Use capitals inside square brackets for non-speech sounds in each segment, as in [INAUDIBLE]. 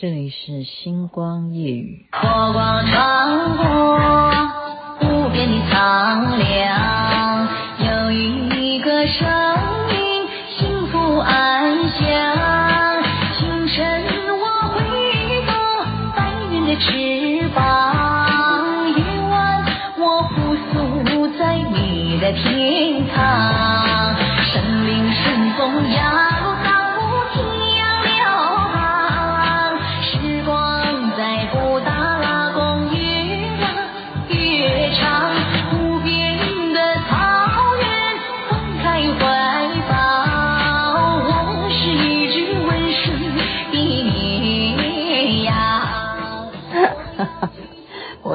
这里是星光夜雨。波光穿过无边的苍凉，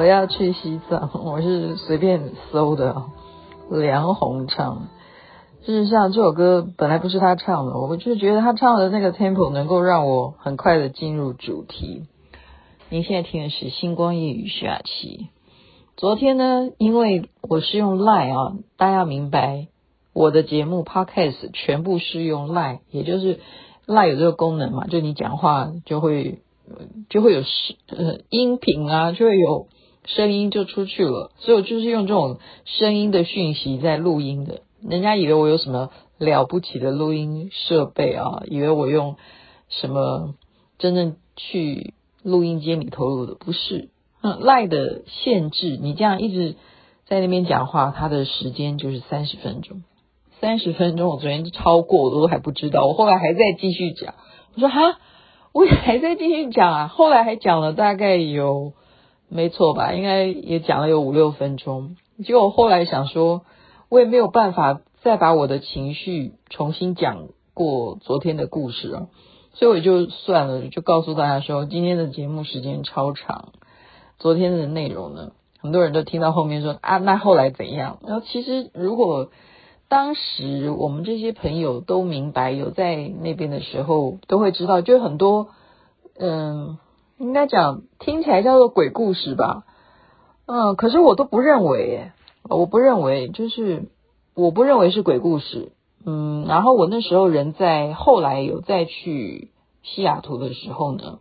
我要去西藏，[LAUGHS] 我是随便搜的。梁红唱，事实上这首歌本来不是他唱的，我就觉得他唱的那个 tempo 能够让我很快的进入主题。您现在听的是《星光夜雨》徐雅琪。昨天呢，因为我是用 lie 啊，大家要明白我的节目 Podcast 全部是用 lie 也就是 lie 有这个功能嘛，就你讲话就会就会有呃音频啊，就会有。声音就出去了，所以我就是用这种声音的讯息在录音的。人家以为我有什么了不起的录音设备啊，以为我用什么真正去录音间里头录的，不是。嗯，赖的限制，你这样一直在那边讲话，它的时间就是三十分钟。三十分钟，我昨天超过，我都还不知道，我后来还在继续讲。我说哈，我还在继续讲啊，后来还讲了大概有。没错吧？应该也讲了有五六分钟。结果我后来想说，我也没有办法再把我的情绪重新讲过昨天的故事啊，所以我就算了，就告诉大家说，今天的节目时间超长。昨天的内容呢，很多人都听到后面说啊，那后来怎样？然后其实如果当时我们这些朋友都明白，有在那边的时候，都会知道，就很多嗯。应该讲听起来叫做鬼故事吧，嗯，可是我都不认为，我不认为，就是我不认为是鬼故事，嗯，然后我那时候人在后来有再去西雅图的时候呢，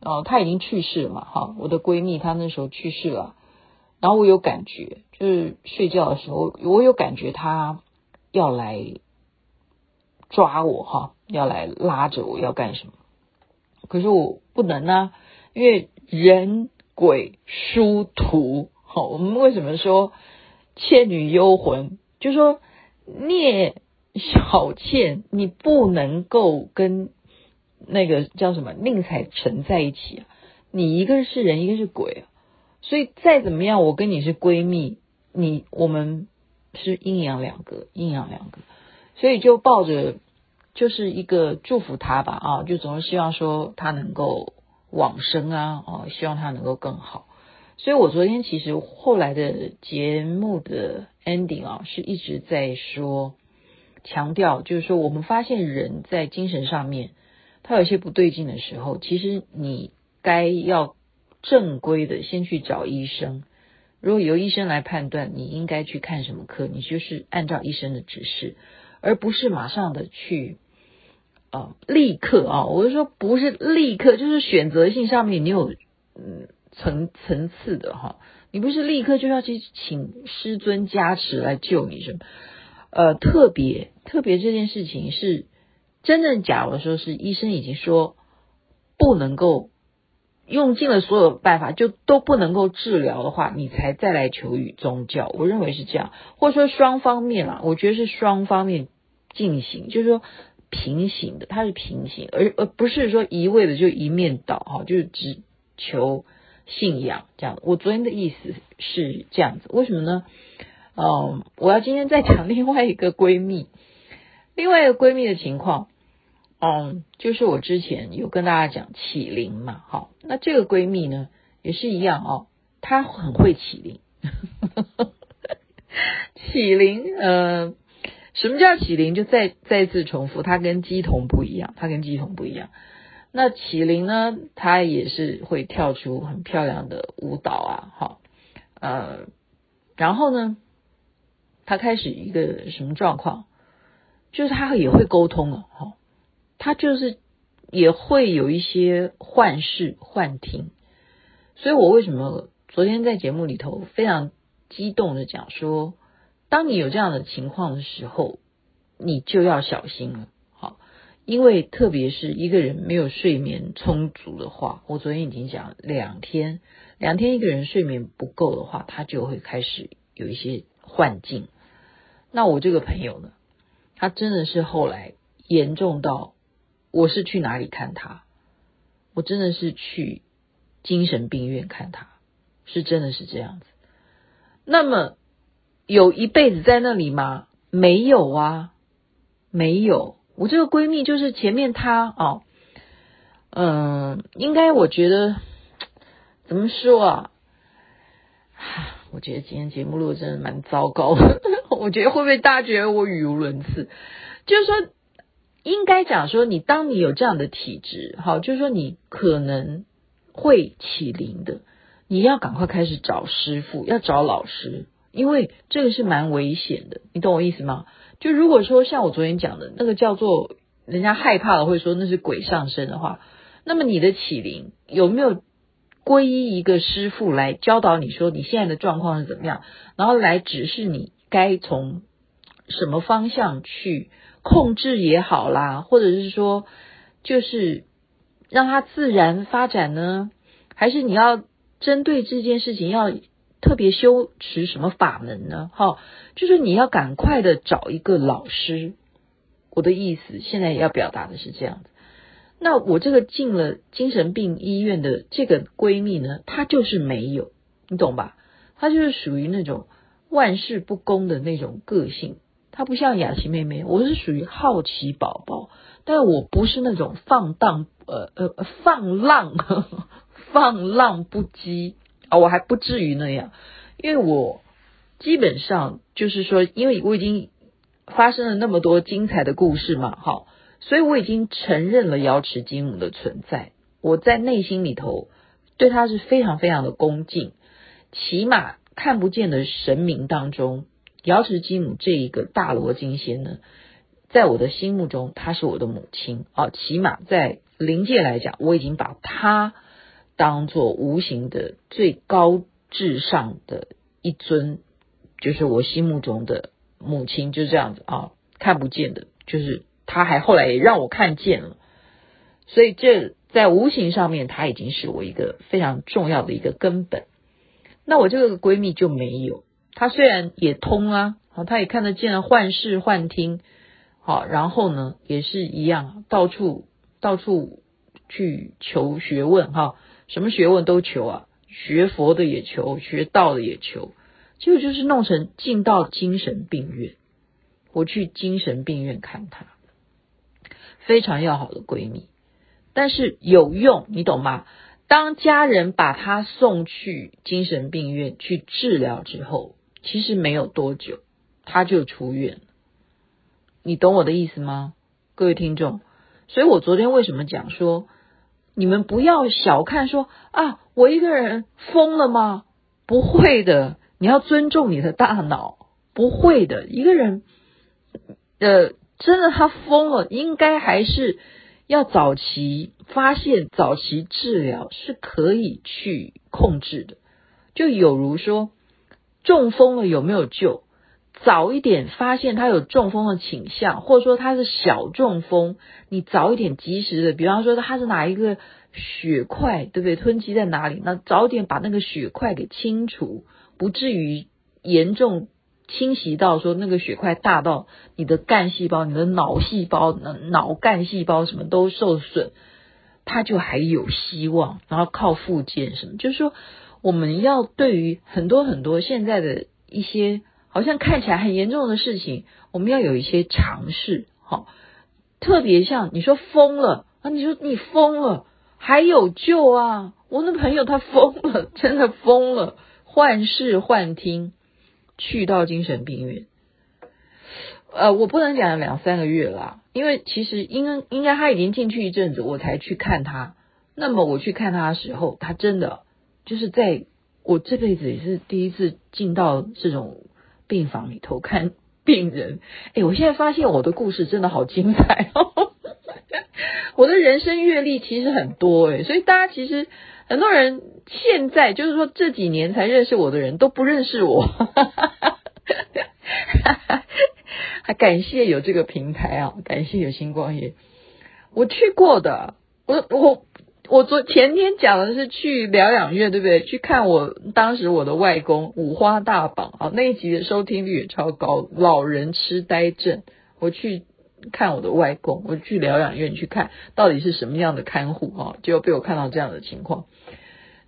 哦，他已经去世了嘛，哈，我的闺蜜她那时候去世了，然后我有感觉，就是睡觉的时候我有感觉她要来抓我，哈，要来拉着我要干什么。可是我不能啊，因为人鬼殊途。好，我们为什么说倩女幽魂？就说聂小倩，你不能够跟那个叫什么宁采臣在一起啊！你一个是人，一个是鬼啊！所以再怎么样，我跟你是闺蜜，你我们是阴阳两隔，阴阳两隔，所以就抱着。就是一个祝福他吧，啊，就总是希望说他能够往生啊，哦，希望他能够更好。所以我昨天其实后来的节目的 ending 啊，是一直在说强调，就是说我们发现人在精神上面他有些不对劲的时候，其实你该要正规的先去找医生。如果由医生来判断你应该去看什么科，你就是按照医生的指示，而不是马上的去。啊，立刻啊！我是说，不是立刻，就是选择性上面你有嗯层层次的哈，你不是立刻就要去请师尊加持来救你什么？呃，特别特别这件事情是真正假的时候，是医生已经说不能够用尽了所有办法，就都不能够治疗的话，你才再来求于宗教。我认为是这样，或者说双方面啦，我觉得是双方面进行，就是说。平行的，它是平行，而而不是说一味的就一面倒哈，就是只求信仰这样。我昨天的意思是这样子，为什么呢？嗯，我要今天再讲另外一个闺蜜，另外一个闺蜜的情况，嗯，就是我之前有跟大家讲启灵嘛，好，那这个闺蜜呢也是一样哦，她很会启灵，[LAUGHS] 启灵，嗯。什么叫启灵？就再再次重复，它跟鸡同不一样，它跟鸡同不一样。那启灵呢，它也是会跳出很漂亮的舞蹈啊，好，呃，然后呢，他开始一个什么状况？就是他也会沟通了，哈，他就是也会有一些幻视、幻听。所以我为什么昨天在节目里头非常激动的讲说，当你有这样的情况的时候，你就要小心了。好，因为特别是一个人没有睡眠充足的话，我昨天已经讲两天，两天一个人睡眠不够的话，他就会开始有一些幻境。那我这个朋友呢，他真的是后来严重到，我是去哪里看他？我真的是去精神病院看他，是真的是这样子。那么有一辈子在那里吗？没有啊。没有，我这个闺蜜就是前面她哦，嗯，应该我觉得怎么说啊？我觉得今天节目录的真的蛮糟糕的。[LAUGHS] 我觉得会不会大家觉得我语无伦次？就是说，应该讲说，你当你有这样的体质，好，就是说你可能会起灵的，你要赶快开始找师傅，要找老师，因为这个是蛮危险的，你懂我意思吗？就如果说像我昨天讲的那个叫做人家害怕了会说那是鬼上身的话，那么你的起灵有没有皈依一个师傅来教导你说你现在的状况是怎么样，然后来指示你该从什么方向去控制也好啦，或者是说就是让它自然发展呢？还是你要针对这件事情要特别修持什么法门呢？哈。就是你要赶快的找一个老师，我的意思现在要表达的是这样子。那我这个进了精神病医院的这个闺蜜呢，她就是没有，你懂吧？她就是属于那种万事不恭的那种个性。她不像雅琪妹妹，我是属于好奇宝宝，但我不是那种放荡呃呃放浪呵呵 [LAUGHS] 放浪不羁啊，我还不至于那样，因为我。基本上就是说，因为我已经发生了那么多精彩的故事嘛，好，所以我已经承认了瑶池金母的存在。我在内心里头对他是非常非常的恭敬，起码看不见的神明当中，瑶池金母这一个大罗金仙呢，在我的心目中，她是我的母亲啊。起码在灵界来讲，我已经把她当做无形的最高至上的一尊。就是我心目中的母亲，就这样子啊，看不见的，就是她还后来也让我看见了，所以这在无形上面，她已经是我一个非常重要的一个根本。那我这个闺蜜就没有，她虽然也通啊，好，她也看得见幻视幻听，好，然后呢也是一样，到处到处去求学问哈，什么学问都求啊，学佛的也求，学道的也求。结果就是弄成进到精神病院，我去精神病院看她，非常要好的闺蜜，但是有用，你懂吗？当家人把她送去精神病院去治疗之后，其实没有多久，她就出院了。你懂我的意思吗？各位听众，所以我昨天为什么讲说，你们不要小看说啊，我一个人疯了吗？不会的。你要尊重你的大脑，不会的。一个人，呃，真的他疯了，应该还是要早期发现、早期治疗是可以去控制的。就有如说，中风了有没有救？早一点发现他有中风的倾向，或者说他是小中风，你早一点及时的，比方说他是哪一个血块，对不对？囤积在哪里？那早点把那个血块给清除。不至于严重侵袭到说那个血块大到你的干细胞、你的脑细胞、脑干细胞什么都受损，它就还有希望。然后靠复健什么，就是说我们要对于很多很多现在的一些好像看起来很严重的事情，我们要有一些尝试。哈，特别像你说疯了啊，你说你疯了还有救啊！我那朋友他疯了，真的疯了。幻视幻听，去到精神病院，呃，我不能讲两三个月啦，因为其实应应该他已经进去一阵子，我才去看他。那么我去看他的时候，他真的就是在我这辈子也是第一次进到这种病房里头看病人。哎，我现在发现我的故事真的好精彩哦，[LAUGHS] 我的人生阅历其实很多诶，所以大家其实很多人现在就是说这几年才认识我的人都不认识我，还 [LAUGHS] 感谢有这个平台啊，感谢有星光夜，我去过的，我我。我昨前天讲的是去疗养院，对不对？去看我当时我的外公五花大绑啊，那一集的收听率也超高。老人痴呆症，我去看我的外公，我去疗养院去看到底是什么样的看护啊，结果被我看到这样的情况。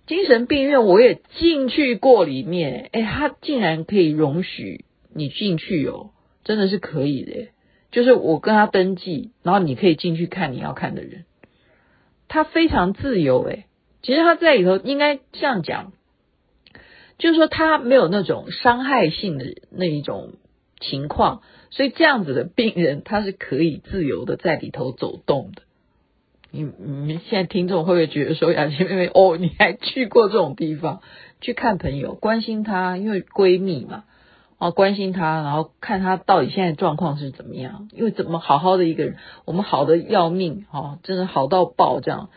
精神病院我也进去过里面，哎，他竟然可以容许你进去哦，真的是可以的，就是我跟他登记，然后你可以进去看你要看的人。他非常自由诶，其实他在里头应该这样讲，就是说他没有那种伤害性的那一种情况，所以这样子的病人他是可以自由的在里头走动的。你你们现在听众会不会觉得说雅琪妹妹哦，你还去过这种地方去看朋友，关心她，因为闺蜜嘛。啊，关心他，然后看他到底现在状况是怎么样？因为怎么好好的一个人，我们好的要命，哈，真的好到爆，这样，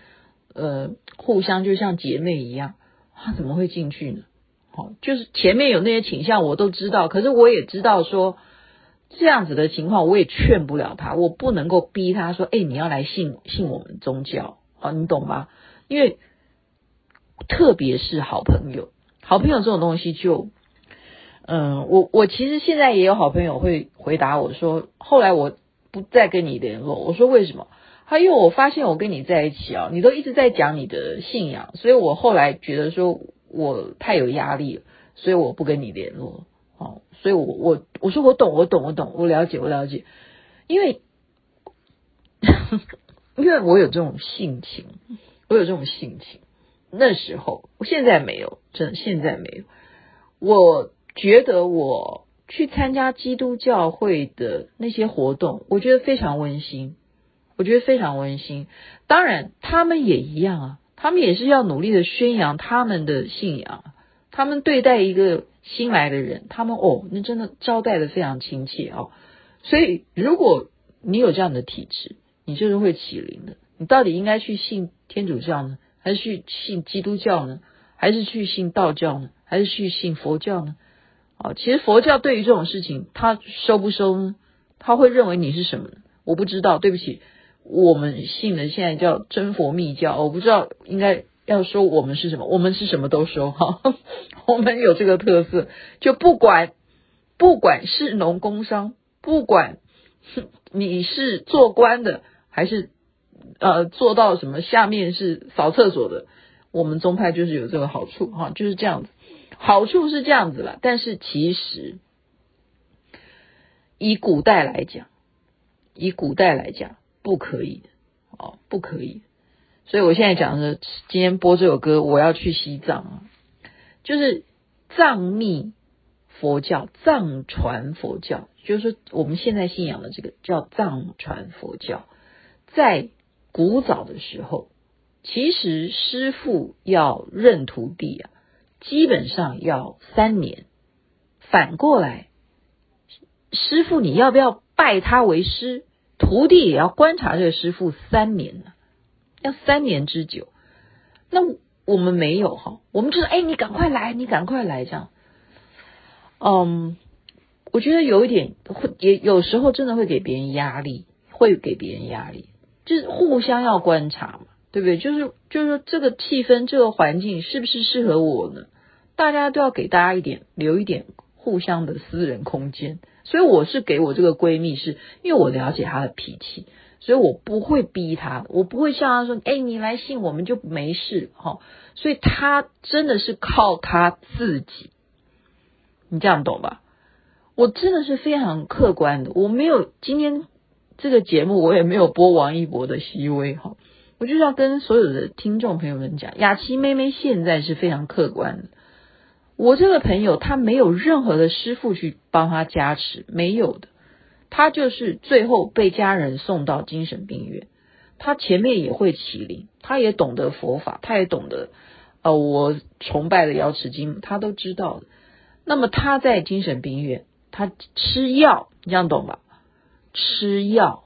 呃，互相就像姐妹一样，他怎么会进去呢？好，就是前面有那些倾向我都知道，可是我也知道说这样子的情况，我也劝不了他，我不能够逼他说，哎，你要来信信我们宗教，啊，你懂吗？因为特别是好朋友，好朋友这种东西就。嗯，我我其实现在也有好朋友会回答我说，后来我不再跟你联络。我说为什么？他因为我发现我跟你在一起啊，你都一直在讲你的信仰，所以我后来觉得说我太有压力了，所以我不跟你联络。哦，所以我我我说我懂，我懂，我懂，我了解，我了解，因为因为我有这种性情，我有这种性情。那时候，我现在没有，真的现在没有，我。觉得我去参加基督教会的那些活动，我觉得非常温馨，我觉得非常温馨。当然，他们也一样啊，他们也是要努力的宣扬他们的信仰。他们对待一个新来的人，他们哦，那真的招待的非常亲切哦。所以，如果你有这样的体质，你就是会起灵的。你到底应该去信天主教呢，还是去信基督教呢，还是去信道教呢，还是去信佛教呢？啊，其实佛教对于这种事情，他收不收？他会认为你是什么？我不知道，对不起，我们信的现在叫真佛密教，我不知道应该要说我们是什么，我们是什么都收哈，[LAUGHS] 我们有这个特色，就不管不管是农工商，不管你是做官的，还是呃做到什么下面是扫厕所的，我们宗派就是有这个好处哈，就是这样子。好处是这样子了，但是其实以古代来讲，以古代来讲不可以的哦，不可以。所以我现在讲的，今天播这首歌，我要去西藏啊，就是藏密佛教、藏传佛教，就是说我们现在信仰的这个叫藏传佛教，在古早的时候，其实师父要认徒弟啊。基本上要三年，反过来，师傅你要不要拜他为师？徒弟也要观察这个师傅三年呢，要三年之久。那我们没有哈，我们就是哎，你赶快来，你赶快来这样。嗯，我觉得有一点会，也有时候真的会给别人压力，会给别人压力，就是互相要观察嘛。对不对？就是就是说，这个气氛、这个环境是不是适合我呢？大家都要给大家一点留一点互相的私人空间。所以我是给我这个闺蜜是，因为我了解她的脾气，所以我不会逼她，我不会像她说：“哎，你来信我们就没事。”哈，所以她真的是靠她自己，你这样懂吧？我真的是非常客观的，我没有今天这个节目，我也没有播王一博的熹微哈。我就是要跟所有的听众朋友们讲，雅琪妹妹现在是非常客观的。我这个朋友他没有任何的师傅去帮他加持，没有的。他就是最后被家人送到精神病院。他前面也会启灵，他也懂得佛法，他也懂得呃我崇拜的瑶池金，他都知道的。那么他在精神病院，他吃药，你这样懂吧？吃药。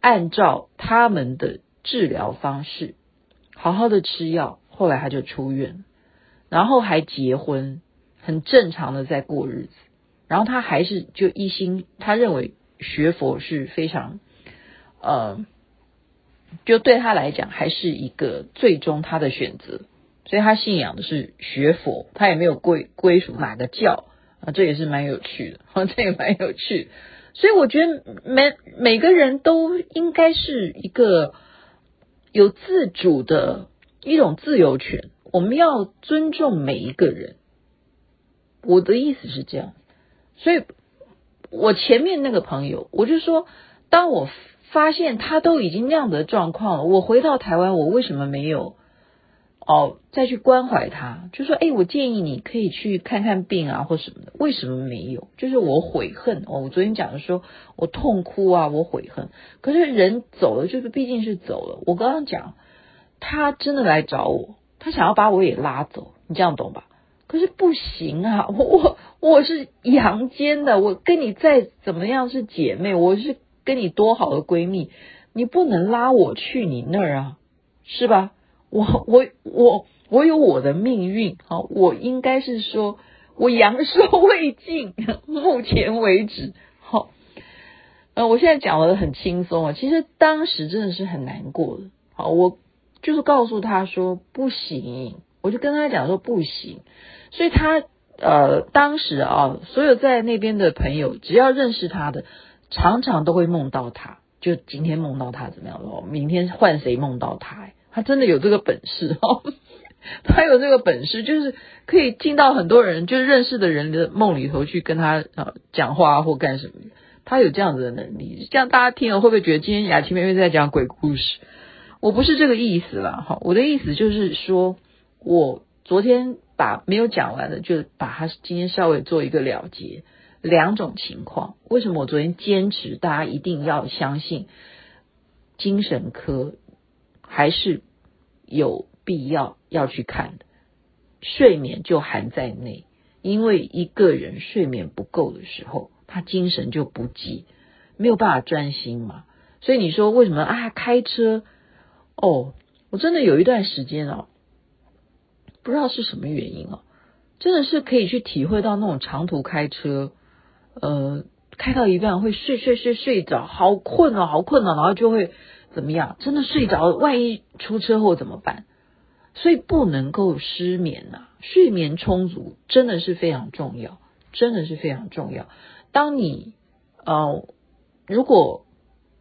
按照他们的治疗方式，好好的吃药，后来他就出院，然后还结婚，很正常的在过日子。然后他还是就一心，他认为学佛是非常，呃，就对他来讲还是一个最终他的选择，所以他信仰的是学佛，他也没有归归属哪个教啊，这也是蛮有趣的，啊，[LAUGHS] 这也蛮有趣。所以我觉得每每个人都应该是一个有自主的一种自由权，我们要尊重每一个人。我的意思是这样。所以，我前面那个朋友，我就说，当我发现他都已经那样的状况了，我回到台湾，我为什么没有哦再去关怀他？就说，哎，我建议你可以去看看病啊，或什么的。为什么没有？就是我悔恨哦。我昨天讲的说，我痛哭啊，我悔恨。可是人走了，就是毕竟是走了。我刚刚讲，他真的来找我，他想要把我也拉走，你这样懂吧？可是不行啊，我我我是阳间的，我跟你再怎么样是姐妹，我是跟你多好的闺蜜，你不能拉我去你那儿啊，是吧？我我我我有我的命运，好，我应该是说我阳寿未尽，目前为止，好，呃，我现在讲的很轻松啊，其实当时真的是很难过的，好，我就是告诉他说不行，我就跟他讲说不行。所以他呃，当时啊，所有在那边的朋友，只要认识他的，常常都会梦到他。就今天梦到他怎么样了？明天换谁梦到他？他真的有这个本事哦，他有这个本事，就是可以进到很多人就是认识的人的梦里头去跟他啊讲话或干什么。他有这样子的能力，这样大家听了会不会觉得今天雅琪妹妹在讲鬼故事？我不是这个意思啦，哈，我的意思就是说我昨天。把没有讲完的，就把它今天稍微做一个了结。两种情况，为什么我昨天坚持大家一定要相信精神科，还是有必要要去看的？睡眠就含在内，因为一个人睡眠不够的时候，他精神就不济，没有办法专心嘛。所以你说为什么啊？开车哦，我真的有一段时间哦。不知道是什么原因哦，真的是可以去体会到那种长途开车，呃，开到一半会睡睡睡睡着，好困哦，好困哦，然后就会怎么样？真的睡着，万一出车祸怎么办？所以不能够失眠呐，睡眠充足真的是非常重要，真的是非常重要。当你呃，如果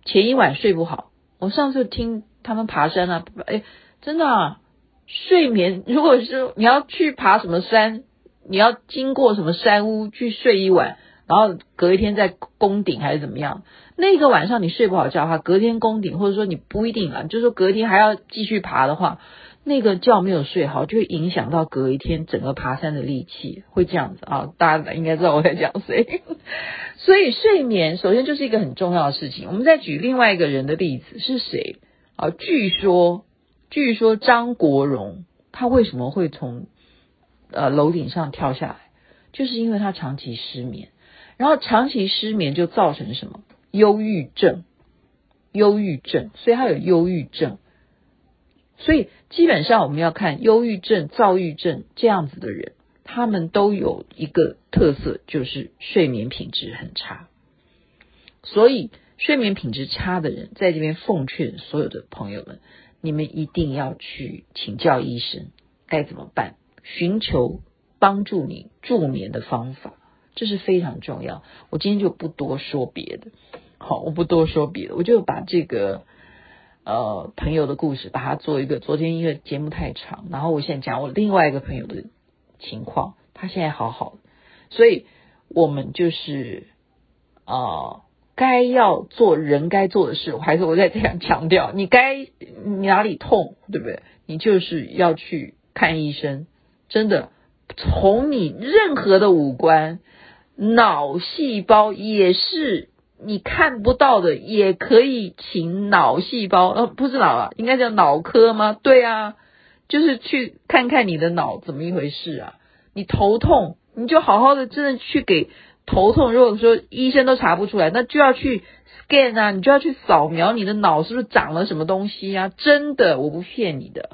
前一晚睡不好，我上次听他们爬山啊，哎，真的啊。睡眠，如果是你要去爬什么山，你要经过什么山屋去睡一晚，然后隔一天再攻顶还是怎么样？那个晚上你睡不好觉的话，隔天攻顶，或者说你不一定啊，就是说隔天还要继续爬的话，那个觉没有睡好，就会影响到隔一天整个爬山的力气，会这样子啊。大家应该知道我在讲谁。[LAUGHS] 所以睡眠首先就是一个很重要的事情。我们再举另外一个人的例子是谁啊？据说。据说张国荣他为什么会从呃楼顶上跳下来，就是因为他长期失眠，然后长期失眠就造成什么忧郁症，忧郁症，所以他有忧郁症。所以基本上我们要看忧郁症、躁郁症这样子的人，他们都有一个特色，就是睡眠品质很差。所以睡眠品质差的人，在这边奉劝所有的朋友们。你们一定要去请教医生该怎么办，寻求帮助你助眠的方法，这是非常重要。我今天就不多说别的，好，我不多说别的，我就把这个呃朋友的故事，把它做一个。昨天因为节目太长，然后我现在讲我另外一个朋友的情况，他现在好好，所以我们就是啊。该要做人该做的事，我还是我再这样强调，你该你哪里痛，对不对？你就是要去看医生。真的，从你任何的五官、脑细胞也是你看不到的，也可以请脑细胞，呃，不是脑啊，应该叫脑科吗？对啊，就是去看看你的脑怎么一回事啊。你头痛，你就好好的真的去给头痛，如果说医生都查不出来，那就要去 scan 啊，你就要去扫描你的脑是不是长了什么东西啊？真的，我不骗你的，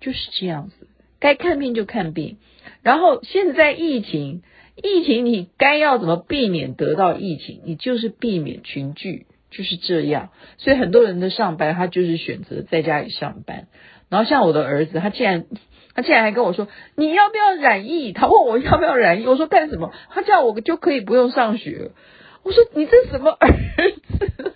就是这样子，该看病就看病。然后现在疫情，疫情你该要怎么避免得到疫情？你就是避免群聚，就是这样。所以很多人的上班，他就是选择在家里上班。然后像我的儿子，他竟然。他竟然还跟我说：“你要不要染疫？”他问我要不要染疫，我说干什么？他叫我就可以不用上学。我说你这什么儿子？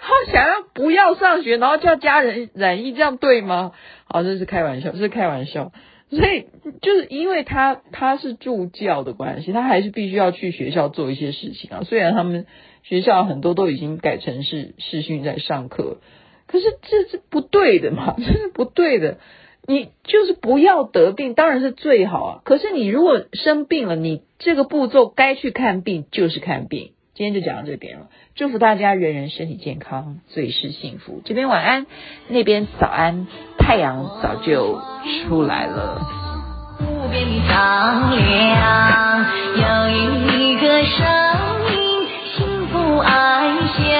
他想要不要上学，然后叫家人染疫，这样对吗？好，这是开玩笑，这是开玩笑。所以就是因为他他是助教的关系，他还是必须要去学校做一些事情啊。虽然他们学校很多都已经改成是视讯在上课，可是这是不对的嘛，[LAUGHS] 这是不对的。你就是不要得病，当然是最好啊。可是你如果生病了，你这个步骤该去看病就是看病。今天就讲到这边了，祝福大家人人身体健康，最是幸福。这边晚安，那边早安，太阳早就出来了。无边的苍凉，有一个声音，幸福安详。